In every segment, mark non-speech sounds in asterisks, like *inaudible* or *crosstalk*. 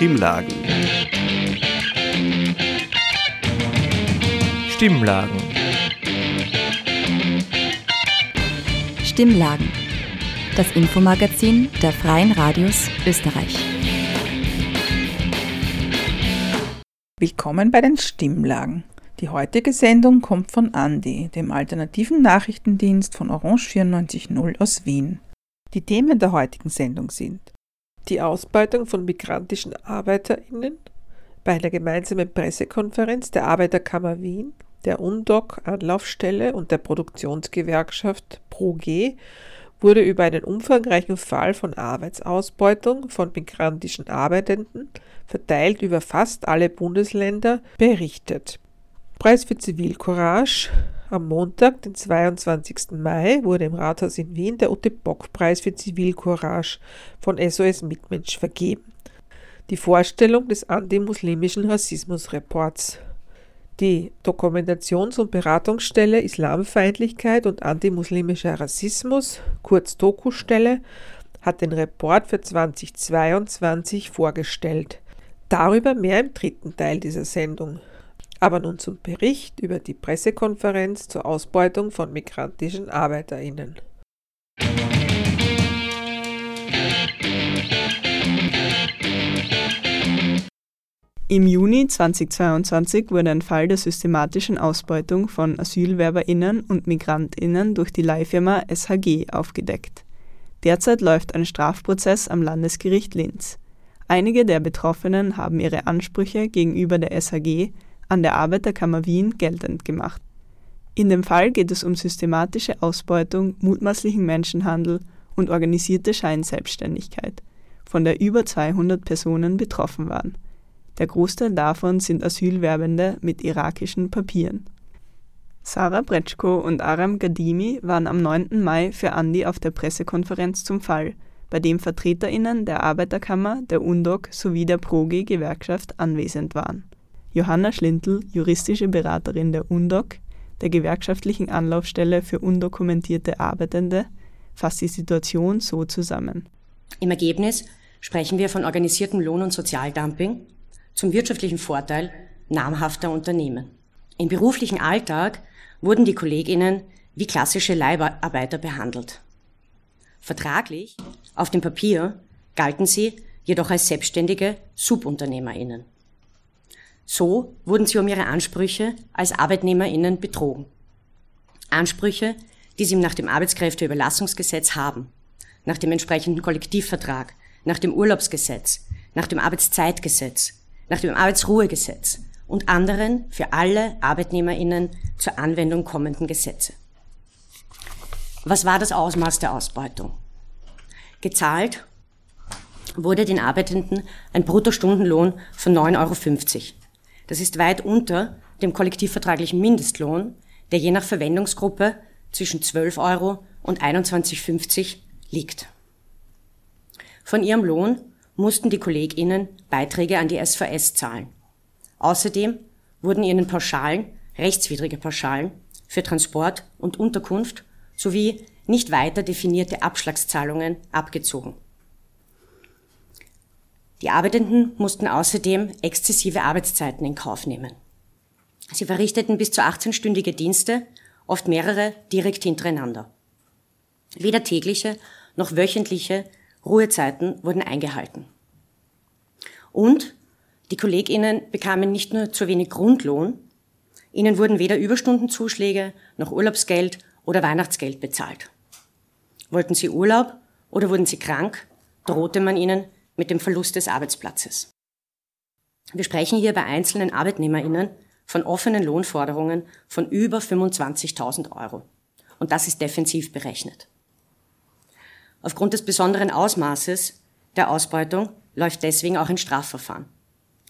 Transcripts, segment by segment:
Stimmlagen. Stimmlagen. Stimmlagen. Das Infomagazin der Freien Radios Österreich. Willkommen bei den Stimmlagen. Die heutige Sendung kommt von Andi, dem alternativen Nachrichtendienst von Orange 94.0 aus Wien. Die Themen der heutigen Sendung sind die Ausbeutung von migrantischen ArbeiterInnen bei einer gemeinsamen Pressekonferenz der Arbeiterkammer Wien, der UNDOC Anlaufstelle und der Produktionsgewerkschaft ProG wurde über einen umfangreichen Fall von Arbeitsausbeutung von migrantischen Arbeitenden, verteilt über fast alle Bundesländer, berichtet. Preis für Zivilcourage am Montag, den 22. Mai, wurde im Rathaus in Wien der Ute Bock-Preis für Zivilcourage von SOS Mitmensch vergeben. Die Vorstellung des antimuslimischen Rassismusreports. Die Dokumentations- und Beratungsstelle Islamfeindlichkeit und antimuslimischer Rassismus, kurz Doku-Stelle, hat den Report für 2022 vorgestellt. Darüber mehr im dritten Teil dieser Sendung. Aber nun zum Bericht über die Pressekonferenz zur Ausbeutung von migrantischen Arbeiterinnen. Im Juni 2022 wurde ein Fall der systematischen Ausbeutung von Asylwerberinnen und Migrantinnen durch die Leihfirma SHG aufgedeckt. Derzeit läuft ein Strafprozess am Landesgericht Linz. Einige der Betroffenen haben ihre Ansprüche gegenüber der SHG an der Arbeiterkammer Wien geltend gemacht. In dem Fall geht es um systematische Ausbeutung, mutmaßlichen Menschenhandel und organisierte Scheinselbstständigkeit, von der über 200 Personen betroffen waren. Der Großteil davon sind Asylwerbende mit irakischen Papieren. Sarah Bretschko und Aram Gadimi waren am 9. Mai für Andi auf der Pressekonferenz zum Fall, bei dem VertreterInnen der Arbeiterkammer, der UNDOC sowie der ProG-Gewerkschaft anwesend waren. Johanna Schlintl, juristische Beraterin der UNDOC, der gewerkschaftlichen Anlaufstelle für undokumentierte Arbeitende, fasst die Situation so zusammen. Im Ergebnis sprechen wir von organisiertem Lohn- und Sozialdumping zum wirtschaftlichen Vorteil namhafter Unternehmen. Im beruflichen Alltag wurden die Kolleginnen wie klassische Leiharbeiter behandelt. Vertraglich, auf dem Papier, galten sie jedoch als selbstständige Subunternehmerinnen. So wurden sie um ihre Ansprüche als Arbeitnehmerinnen betrogen. Ansprüche, die sie nach dem Arbeitskräfteüberlassungsgesetz haben, nach dem entsprechenden Kollektivvertrag, nach dem Urlaubsgesetz, nach dem Arbeitszeitgesetz, nach dem Arbeitsruhegesetz und anderen für alle Arbeitnehmerinnen zur Anwendung kommenden Gesetze. Was war das Ausmaß der Ausbeutung? Gezahlt wurde den Arbeitenden ein Bruttostundenlohn von 9,50 Euro. Das ist weit unter dem kollektivvertraglichen Mindestlohn, der je nach Verwendungsgruppe zwischen 12 Euro und 21,50 liegt. Von ihrem Lohn mussten die KollegInnen Beiträge an die SVS zahlen. Außerdem wurden ihnen Pauschalen, rechtswidrige Pauschalen, für Transport und Unterkunft sowie nicht weiter definierte Abschlagszahlungen abgezogen. Die Arbeitenden mussten außerdem exzessive Arbeitszeiten in Kauf nehmen. Sie verrichteten bis zu 18-stündige Dienste, oft mehrere direkt hintereinander. Weder tägliche noch wöchentliche Ruhezeiten wurden eingehalten. Und die KollegInnen bekamen nicht nur zu wenig Grundlohn, ihnen wurden weder Überstundenzuschläge noch Urlaubsgeld oder Weihnachtsgeld bezahlt. Wollten sie Urlaub oder wurden sie krank, drohte man ihnen mit dem Verlust des Arbeitsplatzes. Wir sprechen hier bei einzelnen ArbeitnehmerInnen von offenen Lohnforderungen von über 25.000 Euro. Und das ist defensiv berechnet. Aufgrund des besonderen Ausmaßes der Ausbeutung läuft deswegen auch ein Strafverfahren.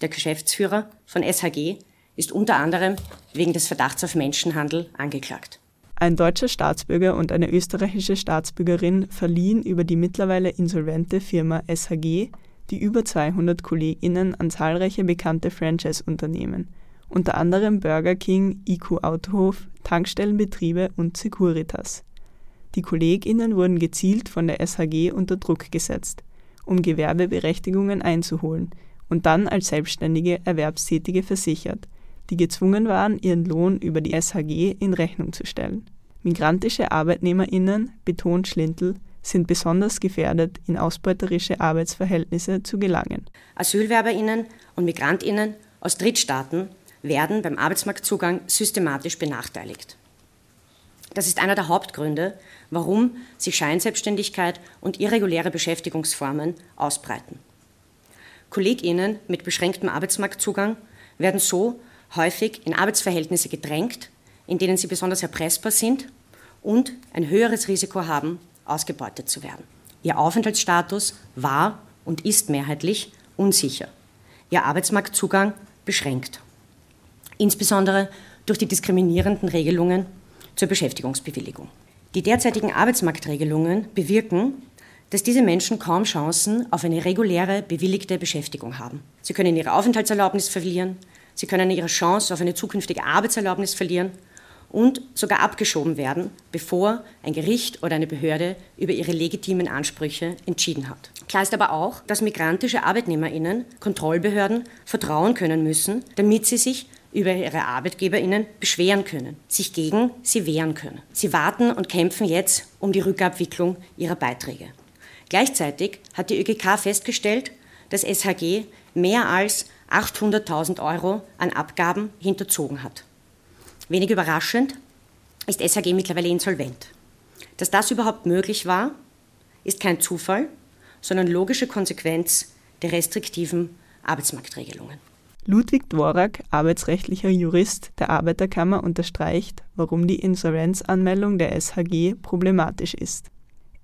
Der Geschäftsführer von SHG ist unter anderem wegen des Verdachts auf Menschenhandel angeklagt. Ein deutscher Staatsbürger und eine österreichische Staatsbürgerin verliehen über die mittlerweile insolvente Firma SHG die über 200 KollegInnen an zahlreiche bekannte Franchise-Unternehmen, unter anderem Burger King, IQ Autohof, Tankstellenbetriebe und Securitas. Die KollegInnen wurden gezielt von der SHG unter Druck gesetzt, um Gewerbeberechtigungen einzuholen und dann als selbstständige Erwerbstätige versichert, die gezwungen waren, ihren Lohn über die SHG in Rechnung zu stellen. Migrantische ArbeitnehmerInnen, betont Schlintl, sind besonders gefährdet, in ausbeuterische Arbeitsverhältnisse zu gelangen. AsylwerberInnen und MigrantInnen aus Drittstaaten werden beim Arbeitsmarktzugang systematisch benachteiligt. Das ist einer der Hauptgründe, warum sich Scheinselbstständigkeit und irreguläre Beschäftigungsformen ausbreiten. KollegInnen mit beschränktem Arbeitsmarktzugang werden so häufig in Arbeitsverhältnisse gedrängt, in denen sie besonders erpressbar sind und ein höheres Risiko haben, ausgebeutet zu werden. Ihr Aufenthaltsstatus war und ist mehrheitlich unsicher. Ihr Arbeitsmarktzugang beschränkt. Insbesondere durch die diskriminierenden Regelungen zur Beschäftigungsbewilligung. Die derzeitigen Arbeitsmarktregelungen bewirken, dass diese Menschen kaum Chancen auf eine reguläre, bewilligte Beschäftigung haben. Sie können ihre Aufenthaltserlaubnis verlieren, sie können ihre Chance auf eine zukünftige Arbeitserlaubnis verlieren und sogar abgeschoben werden, bevor ein Gericht oder eine Behörde über ihre legitimen Ansprüche entschieden hat. Klar ist aber auch, dass migrantische Arbeitnehmerinnen Kontrollbehörden vertrauen können müssen, damit sie sich über ihre Arbeitgeberinnen beschweren können, sich gegen sie wehren können. Sie warten und kämpfen jetzt um die Rückabwicklung ihrer Beiträge. Gleichzeitig hat die ÖGK festgestellt, dass SHG mehr als 800.000 Euro an Abgaben hinterzogen hat. Wenig überraschend ist SHG mittlerweile insolvent. Dass das überhaupt möglich war, ist kein Zufall, sondern logische Konsequenz der restriktiven Arbeitsmarktregelungen. Ludwig Dvorak, arbeitsrechtlicher Jurist der Arbeiterkammer, unterstreicht, warum die Insolvenzanmeldung der SHG problematisch ist.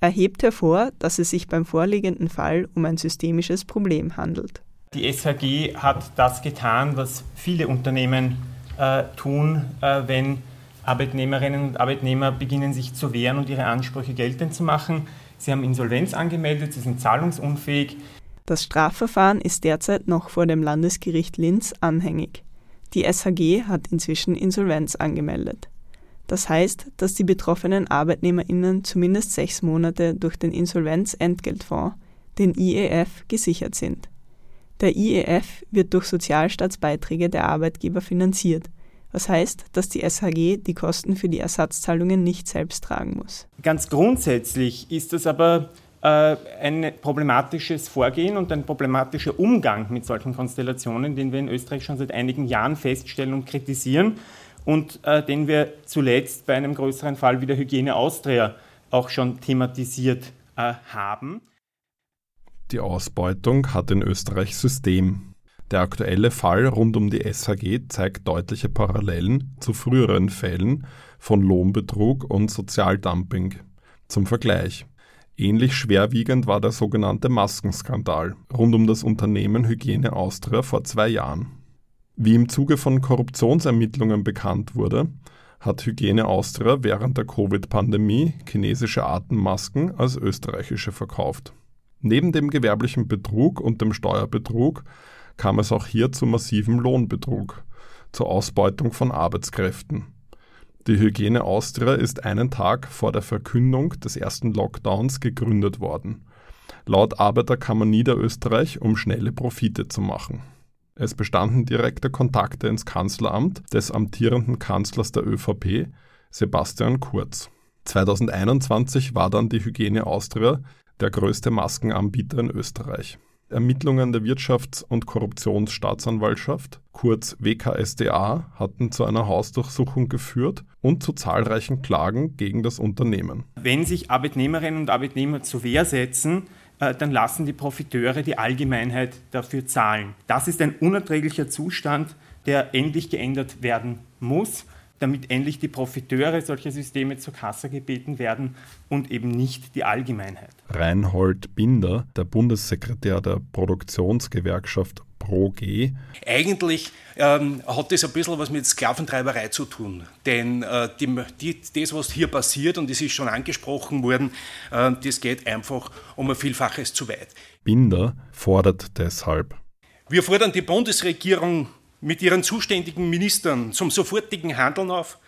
Er hebt hervor, dass es sich beim vorliegenden Fall um ein systemisches Problem handelt. Die SHG hat das getan, was viele Unternehmen äh, tun, äh, wenn Arbeitnehmerinnen und Arbeitnehmer beginnen, sich zu wehren und ihre Ansprüche geltend zu machen. Sie haben Insolvenz angemeldet, sie sind zahlungsunfähig. Das Strafverfahren ist derzeit noch vor dem Landesgericht Linz anhängig. Die SHG hat inzwischen Insolvenz angemeldet. Das heißt, dass die betroffenen ArbeitnehmerInnen zumindest sechs Monate durch den Insolvenzentgeltfonds, den IEF, gesichert sind. Der IEF wird durch Sozialstaatsbeiträge der Arbeitgeber finanziert, was heißt, dass die SHG die Kosten für die Ersatzzahlungen nicht selbst tragen muss. Ganz grundsätzlich ist es aber äh, ein problematisches Vorgehen und ein problematischer Umgang mit solchen Konstellationen, den wir in Österreich schon seit einigen Jahren feststellen und kritisieren und äh, den wir zuletzt bei einem größeren Fall wie der Hygiene Austria auch schon thematisiert äh, haben. Die Ausbeutung hat in Österreich System. Der aktuelle Fall rund um die SHG zeigt deutliche Parallelen zu früheren Fällen von Lohnbetrug und Sozialdumping. Zum Vergleich. Ähnlich schwerwiegend war der sogenannte Maskenskandal rund um das Unternehmen Hygiene Austria vor zwei Jahren. Wie im Zuge von Korruptionsermittlungen bekannt wurde, hat Hygiene Austria während der Covid-Pandemie chinesische Atemmasken als österreichische verkauft. Neben dem gewerblichen Betrug und dem Steuerbetrug kam es auch hier zu massivem Lohnbetrug, zur Ausbeutung von Arbeitskräften. Die Hygiene Austria ist einen Tag vor der Verkündung des ersten Lockdowns gegründet worden. Laut Arbeiterkammer Niederösterreich, um schnelle Profite zu machen. Es bestanden direkte Kontakte ins Kanzleramt des amtierenden Kanzlers der ÖVP, Sebastian Kurz. 2021 war dann die Hygiene Austria der größte Maskenanbieter in Österreich. Ermittlungen der Wirtschafts- und Korruptionsstaatsanwaltschaft, kurz WKSDA, hatten zu einer Hausdurchsuchung geführt und zu zahlreichen Klagen gegen das Unternehmen. Wenn sich Arbeitnehmerinnen und Arbeitnehmer zur Wehr setzen, äh, dann lassen die Profiteure die Allgemeinheit dafür zahlen. Das ist ein unerträglicher Zustand, der endlich geändert werden muss damit endlich die Profiteure solcher Systeme zur Kasse gebeten werden und eben nicht die Allgemeinheit. Reinhold Binder, der Bundessekretär der Produktionsgewerkschaft ProG. Eigentlich ähm, hat das ein bisschen was mit Sklaventreiberei zu tun. Denn äh, die, die, das, was hier passiert, und es ist schon angesprochen worden, äh, das geht einfach um ein Vielfaches zu weit. Binder fordert deshalb. Wir fordern die Bundesregierung mit ihren zuständigen Ministern zum sofortigen Handeln auf,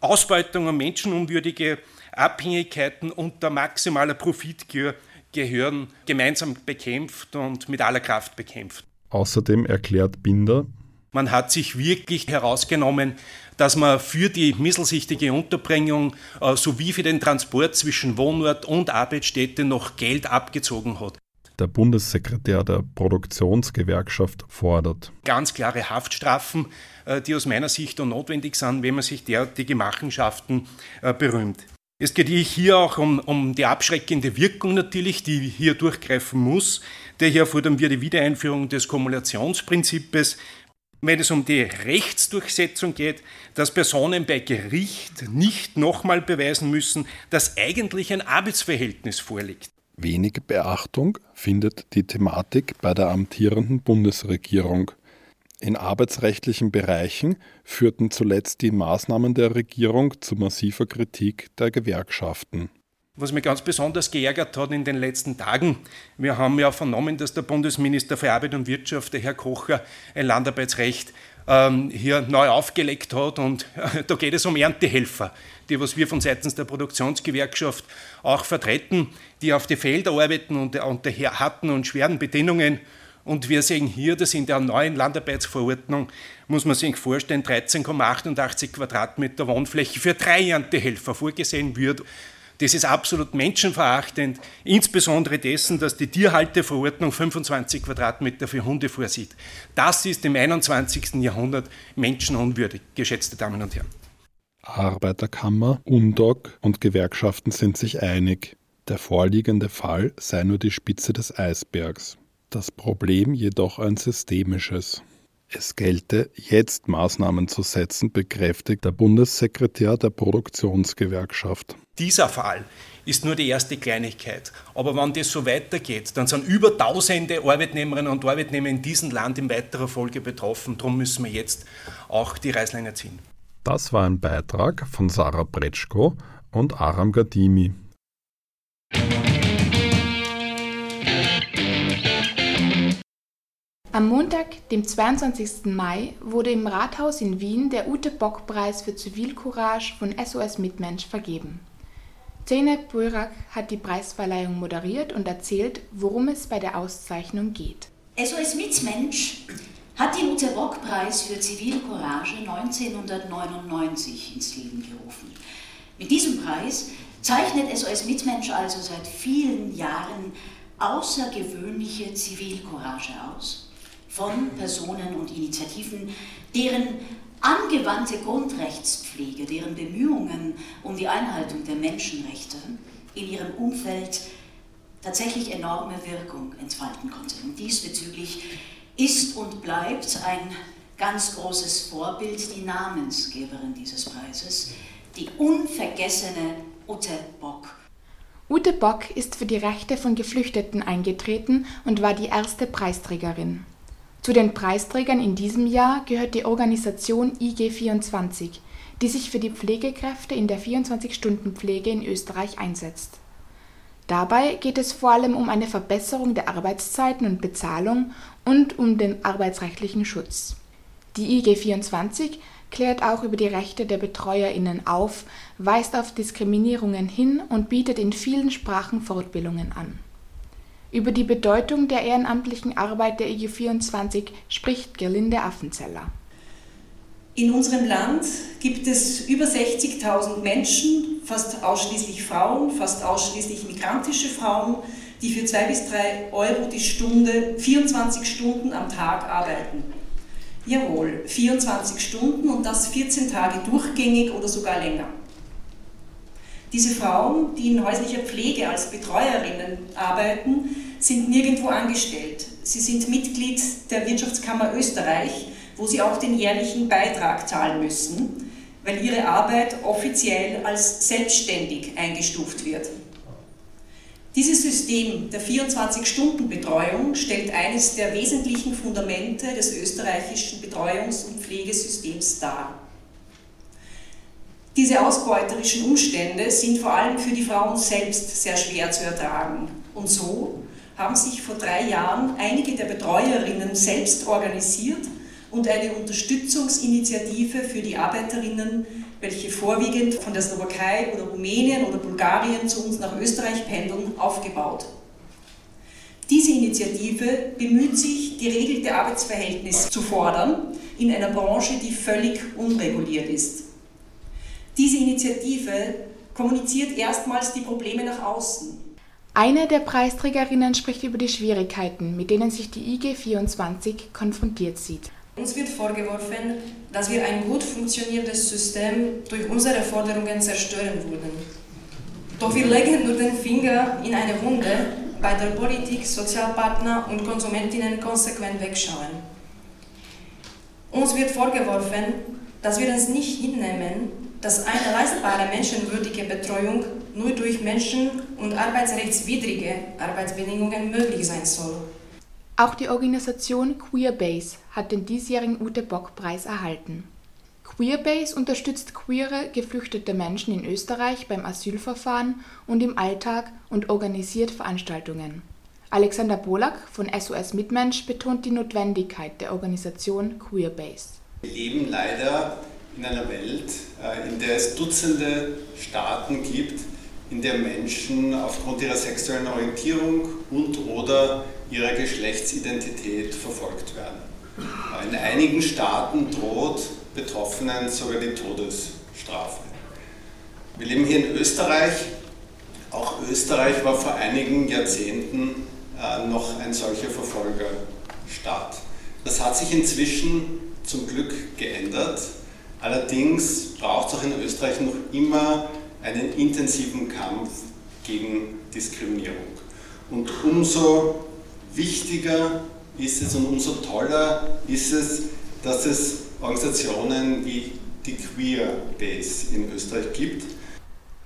Ausbeutung und menschenunwürdige Abhängigkeiten unter maximaler Profitgier gehören gemeinsam bekämpft und mit aller Kraft bekämpft. Außerdem erklärt Binder, man hat sich wirklich herausgenommen, dass man für die misselsichtige Unterbringung äh, sowie für den Transport zwischen Wohnort und Arbeitsstätte noch Geld abgezogen hat. Der Bundessekretär der Produktionsgewerkschaft fordert ganz klare Haftstrafen, äh, die aus meiner Sicht notwendig sind, wenn man sich derartige Machenschaften äh, berühmt. Es geht hier auch um, um, die abschreckende Wirkung natürlich, die hier durchgreifen muss. Daher fordern wir die Wiedereinführung des Kumulationsprinzips, wenn es um die Rechtsdurchsetzung geht, dass Personen bei Gericht nicht nochmal beweisen müssen, dass eigentlich ein Arbeitsverhältnis vorliegt. Wenig Beachtung findet die Thematik bei der amtierenden Bundesregierung. In arbeitsrechtlichen Bereichen führten zuletzt die Maßnahmen der Regierung zu massiver Kritik der Gewerkschaften. Was mich ganz besonders geärgert hat in den letzten Tagen, wir haben ja vernommen, dass der Bundesminister für Arbeit und Wirtschaft, der Herr Kocher, ein Landarbeitsrecht ähm, hier neu aufgelegt hat. Und äh, *laughs* da geht es um Erntehelfer, die, was wir von seitens der Produktionsgewerkschaft auch vertreten, die auf die Felder arbeiten und unter harten und schweren Bedingungen und wir sehen hier, dass in der neuen Landarbeitsverordnung, muss man sich vorstellen, 13,88 Quadratmeter Wohnfläche für drei Erntehelfer vorgesehen wird. Das ist absolut menschenverachtend, insbesondere dessen, dass die Tierhalteverordnung 25 Quadratmeter für Hunde vorsieht. Das ist im 21. Jahrhundert menschenunwürdig, geschätzte Damen und Herren. Arbeiterkammer, UNDOC und Gewerkschaften sind sich einig. Der vorliegende Fall sei nur die Spitze des Eisbergs das Problem jedoch ein systemisches. Es gelte, jetzt Maßnahmen zu setzen, bekräftigt der Bundessekretär der Produktionsgewerkschaft. Dieser Fall ist nur die erste Kleinigkeit. Aber wenn das so weitergeht, dann sind über tausende Arbeitnehmerinnen und Arbeitnehmer in diesem Land in weiterer Folge betroffen. Darum müssen wir jetzt auch die Reißleine ziehen. Das war ein Beitrag von Sarah Bretschko und Aram Gadimi. Am Montag, dem 22. Mai, wurde im Rathaus in Wien der Ute-Bock-Preis für Zivilcourage von SOS Mitmensch vergeben. Zeynep Buirak hat die Preisverleihung moderiert und erzählt, worum es bei der Auszeichnung geht. SOS Mitmensch hat den Ute-Bock-Preis für Zivilcourage 1999 ins Leben gerufen. Mit diesem Preis zeichnet SOS Mitmensch also seit vielen Jahren außergewöhnliche Zivilcourage aus von Personen und Initiativen, deren angewandte Grundrechtspflege, deren Bemühungen um die Einhaltung der Menschenrechte in ihrem Umfeld tatsächlich enorme Wirkung entfalten konnte. Und diesbezüglich ist und bleibt ein ganz großes Vorbild die Namensgeberin dieses Preises, die unvergessene Ute Bock. Ute Bock ist für die Rechte von Geflüchteten eingetreten und war die erste Preisträgerin. Zu den Preisträgern in diesem Jahr gehört die Organisation IG24, die sich für die Pflegekräfte in der 24-Stunden-Pflege in Österreich einsetzt. Dabei geht es vor allem um eine Verbesserung der Arbeitszeiten und Bezahlung und um den arbeitsrechtlichen Schutz. Die IG24 klärt auch über die Rechte der BetreuerInnen auf, weist auf Diskriminierungen hin und bietet in vielen Sprachen Fortbildungen an über die Bedeutung der ehrenamtlichen Arbeit der IG24 spricht Gerlinde Affenzeller. In unserem Land gibt es über 60.000 Menschen, fast ausschließlich Frauen, fast ausschließlich migrantische Frauen, die für zwei bis drei Euro die Stunde 24 Stunden am Tag arbeiten. Jawohl, 24 Stunden und das 14 Tage durchgängig oder sogar länger. Diese Frauen, die in häuslicher Pflege als Betreuerinnen arbeiten, sind nirgendwo angestellt. Sie sind Mitglied der Wirtschaftskammer Österreich, wo sie auch den jährlichen Beitrag zahlen müssen, weil ihre Arbeit offiziell als selbstständig eingestuft wird. Dieses System der 24-Stunden-Betreuung stellt eines der wesentlichen Fundamente des österreichischen Betreuungs- und Pflegesystems dar. Diese ausbeuterischen Umstände sind vor allem für die Frauen selbst sehr schwer zu ertragen. Und so haben sich vor drei Jahren einige der Betreuerinnen selbst organisiert und eine Unterstützungsinitiative für die Arbeiterinnen, welche vorwiegend von der Slowakei oder Rumänien oder Bulgarien zu uns nach Österreich pendeln, aufgebaut. Diese Initiative bemüht sich, geregelte Arbeitsverhältnisse zu fordern in einer Branche, die völlig unreguliert ist. Diese Initiative kommuniziert erstmals die Probleme nach außen. Eine der Preisträgerinnen spricht über die Schwierigkeiten, mit denen sich die IG 24 konfrontiert sieht. Uns wird vorgeworfen, dass wir ein gut funktionierendes System durch unsere Forderungen zerstören würden. Doch wir legen nur den Finger in eine Wunde, bei der Politik, Sozialpartner und Konsumentinnen konsequent wegschauen. Uns wird vorgeworfen, dass wir es nicht hinnehmen, dass eine leistbare menschenwürdige Betreuung nur durch menschen- und arbeitsrechtswidrige Arbeitsbedingungen möglich sein soll. Auch die Organisation Queerbase hat den diesjährigen Ute Bock Preis erhalten. Queerbase unterstützt queere, geflüchtete Menschen in Österreich beim Asylverfahren und im Alltag und organisiert Veranstaltungen. Alexander Bolak von SOS Mitmensch betont die Notwendigkeit der Organisation Queerbase. Wir leben leider in einer Welt, äh, in der es Dutzende Staaten gibt, in der Menschen aufgrund ihrer sexuellen Orientierung und/oder ihrer Geschlechtsidentität verfolgt werden. In einigen Staaten droht Betroffenen sogar die Todesstrafe. Wir leben hier in Österreich. Auch Österreich war vor einigen Jahrzehnten äh, noch ein solcher Verfolgerstaat. Das hat sich inzwischen zum Glück geändert. Allerdings braucht es auch in Österreich noch immer einen intensiven Kampf gegen Diskriminierung. Und umso wichtiger ist es und umso toller ist es, dass es Organisationen wie die Queer Base in Österreich gibt.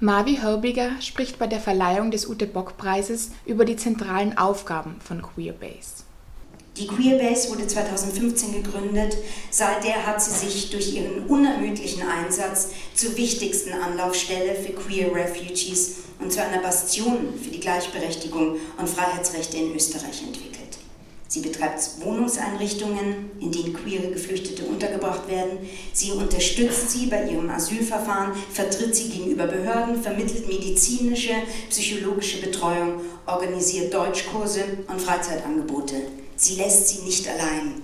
Marvi Herbiger spricht bei der Verleihung des Ute Bock Preises über die zentralen Aufgaben von Queerbase. Die Queerbase wurde 2015 gegründet. Seither hat sie sich durch ihren unermüdlichen Einsatz zur wichtigsten Anlaufstelle für Queer Refugees und zu einer Bastion für die Gleichberechtigung und Freiheitsrechte in Österreich entwickelt. Sie betreibt Wohnungseinrichtungen, in denen queere Geflüchtete untergebracht werden. Sie unterstützt sie bei ihrem Asylverfahren, vertritt sie gegenüber Behörden, vermittelt medizinische, psychologische Betreuung, organisiert Deutschkurse und Freizeitangebote. Sie lässt sie nicht allein.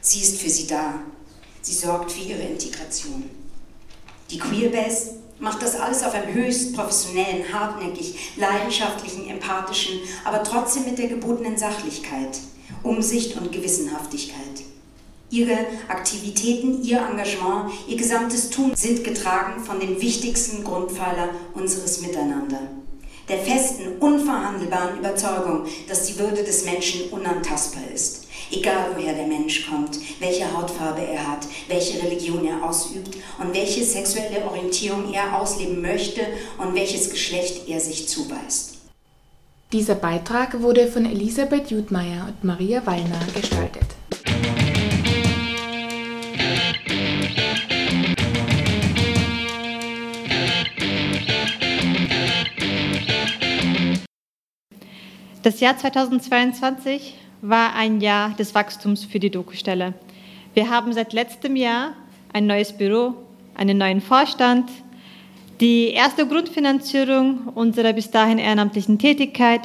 Sie ist für sie da. Sie sorgt für ihre Integration. Die Queerbase macht das alles auf einem höchst professionellen, hartnäckig, leidenschaftlichen, empathischen, aber trotzdem mit der gebotenen Sachlichkeit, Umsicht und Gewissenhaftigkeit. Ihre Aktivitäten, ihr Engagement, ihr gesamtes Tun sind getragen von dem wichtigsten Grundpfeiler unseres Miteinander, der festen, unverhandelbaren Überzeugung, dass die Würde des Menschen unantastbar ist. Egal woher der Mensch kommt, welche Hautfarbe er hat, welche Religion er ausübt und welche sexuelle Orientierung er ausleben möchte und welches Geschlecht er sich zuweist. Dieser Beitrag wurde von Elisabeth Judmeier und Maria Wallner gestaltet. Das Jahr 2022 war ein Jahr des Wachstums für die Dokustelle. Wir haben seit letztem Jahr ein neues Büro, einen neuen Vorstand, die erste Grundfinanzierung unserer bis dahin ehrenamtlichen Tätigkeit.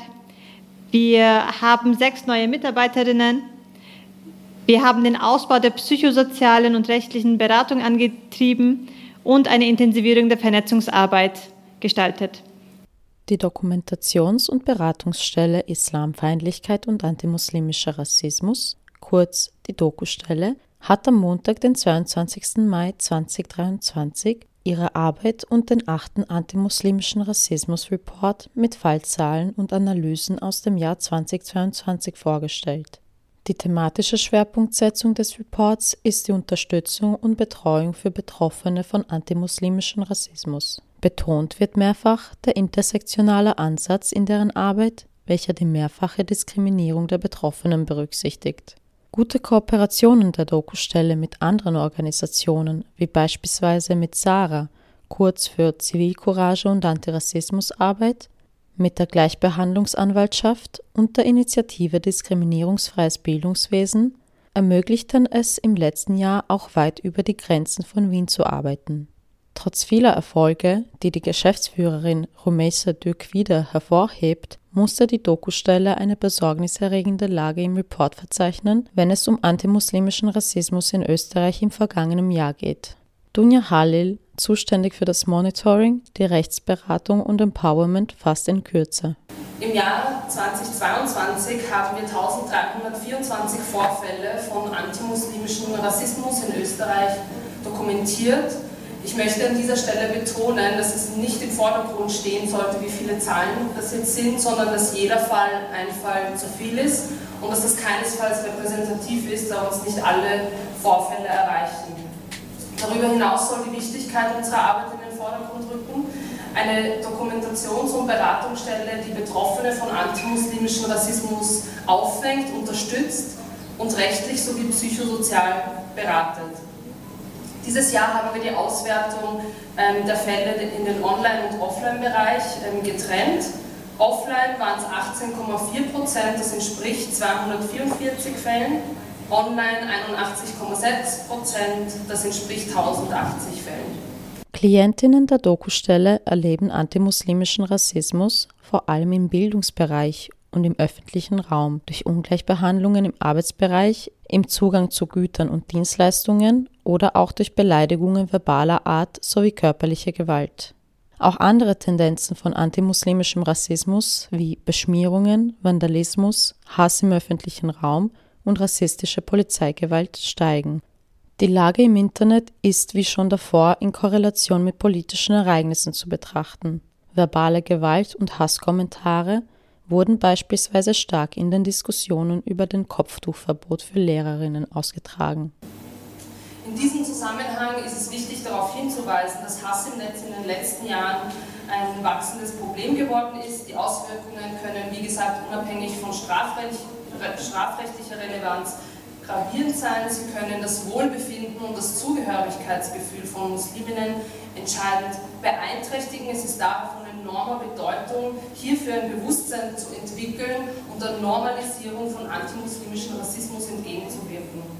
Wir haben sechs neue Mitarbeiterinnen. Wir haben den Ausbau der psychosozialen und rechtlichen Beratung angetrieben und eine Intensivierung der Vernetzungsarbeit gestaltet. Die Dokumentations- und Beratungsstelle Islamfeindlichkeit und antimuslimischer Rassismus, kurz die Dokustelle, hat am Montag, den 22. Mai 2023, ihre Arbeit und den achten antimuslimischen Rassismus-Report mit Fallzahlen und Analysen aus dem Jahr 2022 vorgestellt. Die thematische Schwerpunktsetzung des Reports ist die Unterstützung und Betreuung für Betroffene von antimuslimischem Rassismus. Betont wird mehrfach der intersektionale Ansatz in deren Arbeit, welcher die mehrfache Diskriminierung der Betroffenen berücksichtigt. Gute Kooperationen der Dokustelle mit anderen Organisationen, wie beispielsweise mit SARA, kurz für Zivilcourage und Antirassismusarbeit, mit der Gleichbehandlungsanwaltschaft und der Initiative Diskriminierungsfreies Bildungswesen ermöglichten es im letzten Jahr auch weit über die Grenzen von Wien zu arbeiten. Trotz vieler Erfolge, die die Geschäftsführerin Rumeisa Dürk wieder hervorhebt, musste die Dokustelle eine besorgniserregende Lage im Report verzeichnen, wenn es um antimuslimischen Rassismus in Österreich im vergangenen Jahr geht. Dunja Halil, zuständig für das Monitoring, die Rechtsberatung und Empowerment, fasst in Kürze. Im Jahr 2022 haben wir 1324 Vorfälle von antimuslimischem Rassismus in Österreich dokumentiert ich möchte an dieser Stelle betonen, dass es nicht im Vordergrund stehen sollte, wie viele Zahlen das jetzt sind, sondern dass jeder Fall ein Fall zu viel ist und dass das keinesfalls repräsentativ ist, da uns nicht alle Vorfälle erreichen. Darüber hinaus soll die Wichtigkeit unserer Arbeit in den Vordergrund rücken. Eine Dokumentations- und Beratungsstelle, die Betroffene von antimuslimischem Rassismus auffängt, unterstützt und rechtlich sowie psychosozial beratet. Dieses Jahr haben wir die Auswertung ähm, der Fälle in den Online- und Offline-Bereich ähm, getrennt. Offline waren es 18,4 Prozent, das entspricht 244 Fällen. Online 81,6 Prozent, das entspricht 1080 Fällen. Klientinnen der Dokustelle erleben antimuslimischen Rassismus vor allem im Bildungsbereich und im öffentlichen Raum durch Ungleichbehandlungen im Arbeitsbereich, im Zugang zu Gütern und Dienstleistungen oder auch durch Beleidigungen verbaler Art sowie körperliche Gewalt. Auch andere Tendenzen von antimuslimischem Rassismus wie Beschmierungen, Vandalismus, Hass im öffentlichen Raum und rassistische Polizeigewalt steigen. Die Lage im Internet ist wie schon davor in Korrelation mit politischen Ereignissen zu betrachten. Verbale Gewalt und Hasskommentare wurden beispielsweise stark in den Diskussionen über den Kopftuchverbot für Lehrerinnen ausgetragen. In diesem Zusammenhang ist es wichtig darauf hinzuweisen, dass Hass im Netz in den letzten Jahren ein wachsendes Problem geworden ist. Die Auswirkungen können, wie gesagt, unabhängig von strafrecht, strafrechtlicher Relevanz gravierend sein. Sie können das Wohlbefinden und das Zugehörigkeitsgefühl von Musliminnen entscheidend beeinträchtigen. Es ist daher von enormer Bedeutung, hierfür ein Bewusstsein zu entwickeln und der Normalisierung von antimuslimischem Rassismus entgegenzuwirken.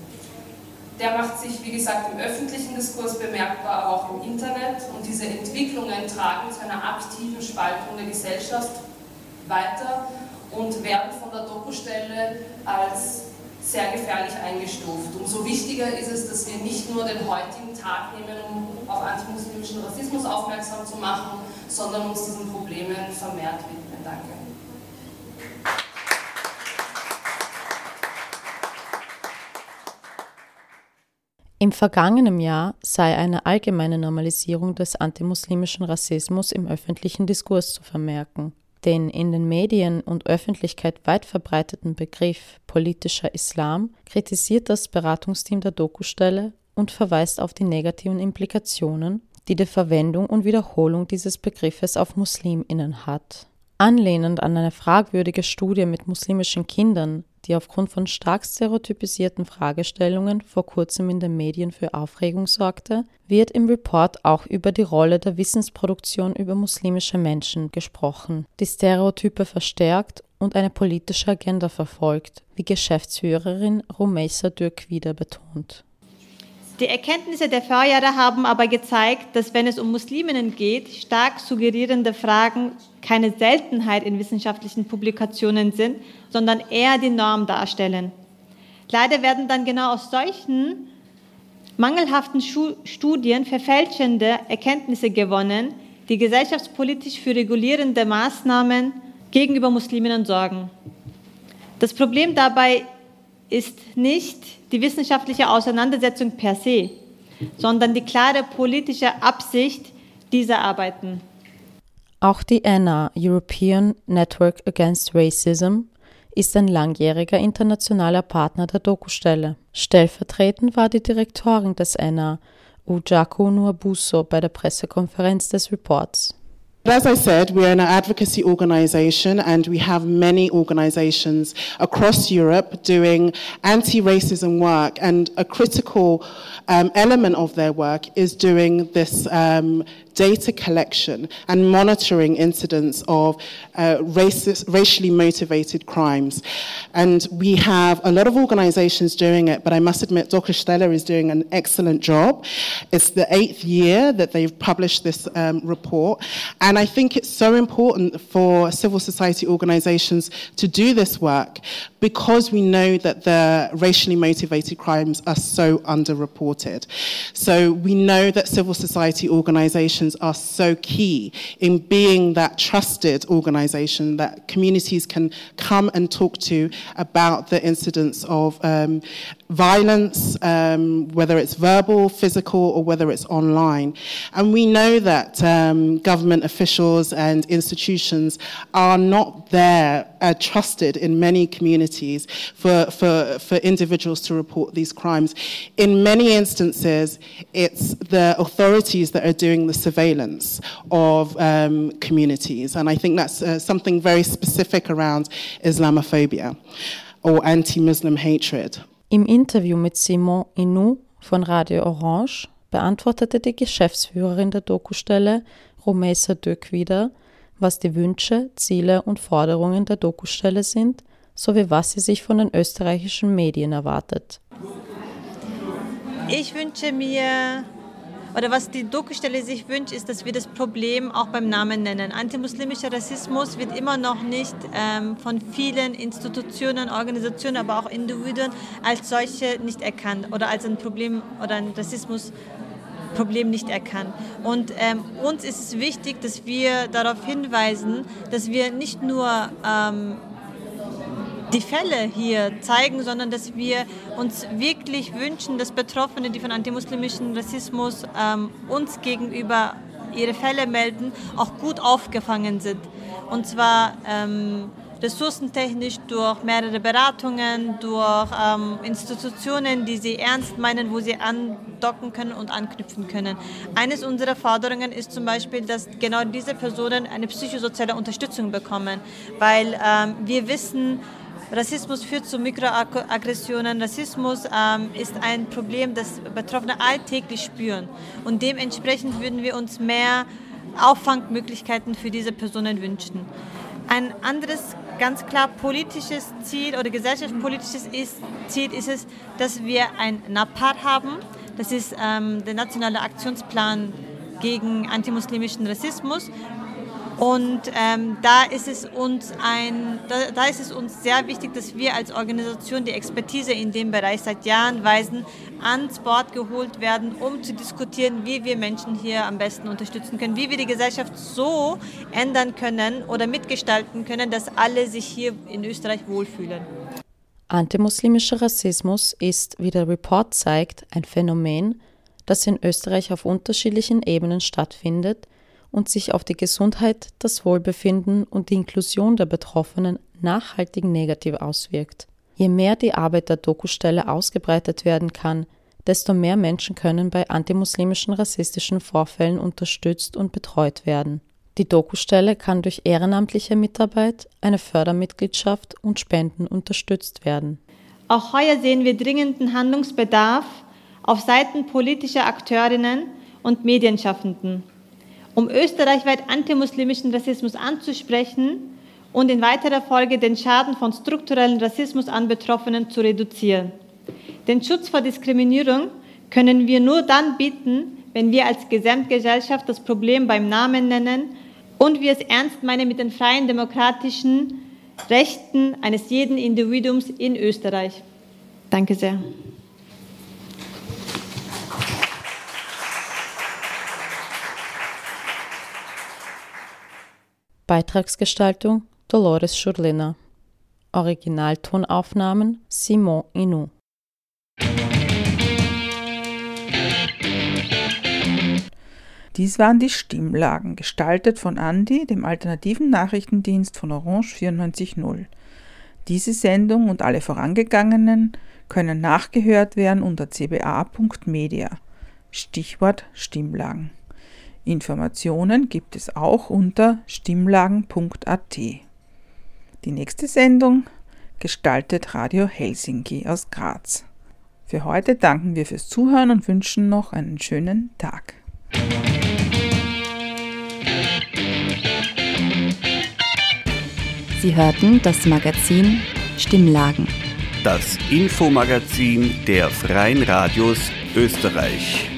Der macht sich, wie gesagt, im öffentlichen Diskurs bemerkbar, aber auch im Internet. Und diese Entwicklungen tragen zu einer aktiven Spaltung der Gesellschaft weiter und werden von der Dokustelle als sehr gefährlich eingestuft. Umso wichtiger ist es, dass wir nicht nur den heutigen Tag nehmen, um auf antimuslimischen Rassismus aufmerksam zu machen, sondern uns diesen Problemen vermehrt widmen. Danke. Im vergangenen Jahr sei eine allgemeine Normalisierung des antimuslimischen Rassismus im öffentlichen Diskurs zu vermerken. Den in den Medien und Öffentlichkeit weit verbreiteten Begriff politischer Islam kritisiert das Beratungsteam der Dokustelle und verweist auf die negativen Implikationen, die die Verwendung und Wiederholung dieses Begriffes auf Musliminnen hat. Anlehnend an eine fragwürdige Studie mit muslimischen Kindern die aufgrund von stark stereotypisierten Fragestellungen vor kurzem in den Medien für Aufregung sorgte, wird im Report auch über die Rolle der Wissensproduktion über muslimische Menschen gesprochen, die Stereotype verstärkt und eine politische Agenda verfolgt, wie Geschäftsführerin Rumeisa Dürk wieder betont. Die Erkenntnisse der Vorjahre haben aber gezeigt, dass wenn es um Musliminnen geht, stark suggerierende Fragen keine Seltenheit in wissenschaftlichen Publikationen sind, sondern eher die Norm darstellen. Leider werden dann genau aus solchen mangelhaften Studien verfälschende Erkenntnisse gewonnen, die gesellschaftspolitisch für regulierende Maßnahmen gegenüber Musliminnen sorgen. Das Problem dabei ist nicht die wissenschaftliche Auseinandersetzung per se, sondern die klare politische Absicht dieser Arbeiten. Auch die ENA, European Network Against Racism, ist ein langjähriger internationaler Partner der Dokustelle. Stellvertretend war die Direktorin des ENA, Ujako Nuabuso, bei der Pressekonferenz des Reports. As I said, we're an advocacy organization and we have many organizations across Europe doing anti-racism work and a critical um, element of their work is doing this um, data collection and monitoring incidents of uh, racist, racially motivated crimes. And we have a lot of organizations doing it, but I must admit Dr. Steller is doing an excellent job. It's the eighth year that they've published this um, report. And And I think it's so important for civil society organizations to do this work because we know that the racially motivated crimes are so underreported. So we know that civil society organizations are so key in being that trusted organization that communities can come and talk to about the incidents of um, violence, um, whether it's verbal, physical, or whether it's online. And we know that um, government officials and institutions are not there uh, trusted in many communities for, for, for individuals to report these crimes. In many instances, it's the authorities that are doing the surveillance of um, communities. And I think that's uh, something very specific around Islamophobia or anti Muslim hatred. Im Interview mit Simon Inou von Radio Orange beantwortete die Geschäftsführerin der Dokustelle, Romesa Dök, wieder, was die Wünsche, Ziele und Forderungen der Dokustelle sind, sowie was sie sich von den österreichischen Medien erwartet. Ich wünsche mir oder was die Dokustelle sich wünscht, ist, dass wir das Problem auch beim Namen nennen. Antimuslimischer Rassismus wird immer noch nicht ähm, von vielen Institutionen, Organisationen, aber auch Individuen als solche nicht erkannt oder als ein Problem oder ein Rassismusproblem nicht erkannt. Und ähm, uns ist es wichtig, dass wir darauf hinweisen, dass wir nicht nur ähm, die Fälle hier zeigen, sondern dass wir uns wirklich wünschen, dass Betroffene, die von antimuslimischem Rassismus ähm, uns gegenüber ihre Fälle melden, auch gut aufgefangen sind. Und zwar ähm, ressourcentechnisch durch mehrere Beratungen, durch ähm, Institutionen, die sie ernst meinen, wo sie andocken können und anknüpfen können. Eines unserer Forderungen ist zum Beispiel, dass genau diese Personen eine psychosoziale Unterstützung bekommen, weil ähm, wir wissen, Rassismus führt zu Mikroaggressionen. Rassismus ähm, ist ein Problem, das Betroffene alltäglich spüren. Und dementsprechend würden wir uns mehr Auffangmöglichkeiten für diese Personen wünschen. Ein anderes ganz klar politisches Ziel oder gesellschaftspolitisches Ziel ist es, dass wir ein NAPAR haben. Das ist ähm, der nationale Aktionsplan gegen antimuslimischen Rassismus. Und ähm, da, ist es uns ein, da, da, ist es uns sehr wichtig, dass wir als Organisation die Expertise in dem Bereich seit Jahren weisen, ans Board geholt werden, um zu diskutieren, wie wir Menschen hier am besten unterstützen können, wie wir die Gesellschaft so ändern können oder mitgestalten können, dass alle sich hier in Österreich wohlfühlen. Antimuslimischer Rassismus ist, wie der Report zeigt, ein Phänomen, das in Österreich auf unterschiedlichen Ebenen stattfindet und sich auf die Gesundheit, das Wohlbefinden und die Inklusion der Betroffenen nachhaltig negativ auswirkt. Je mehr die Arbeit der Dokustelle ausgebreitet werden kann, desto mehr Menschen können bei antimuslimischen rassistischen Vorfällen unterstützt und betreut werden. Die Dokustelle kann durch ehrenamtliche Mitarbeit, eine Fördermitgliedschaft und Spenden unterstützt werden. Auch heuer sehen wir dringenden Handlungsbedarf auf Seiten politischer Akteurinnen und Medienschaffenden um österreichweit antimuslimischen Rassismus anzusprechen und in weiterer Folge den Schaden von strukturellen Rassismus an Betroffenen zu reduzieren. Den Schutz vor Diskriminierung können wir nur dann bieten, wenn wir als Gesamtgesellschaft das Problem beim Namen nennen und wir es ernst meinen mit den freien demokratischen Rechten eines jeden Individuums in Österreich. Danke sehr. Beitragsgestaltung Dolores Schurlina. Originaltonaufnahmen Simon Inou. Dies waren die Stimmlagen, gestaltet von Andi, dem alternativen Nachrichtendienst von Orange 94.0. Diese Sendung und alle vorangegangenen können nachgehört werden unter cba.media. Stichwort Stimmlagen. Informationen gibt es auch unter stimmlagen.at. Die nächste Sendung gestaltet Radio Helsinki aus Graz. Für heute danken wir fürs Zuhören und wünschen noch einen schönen Tag. Sie hörten das Magazin Stimmlagen. Das Infomagazin der Freien Radios Österreich.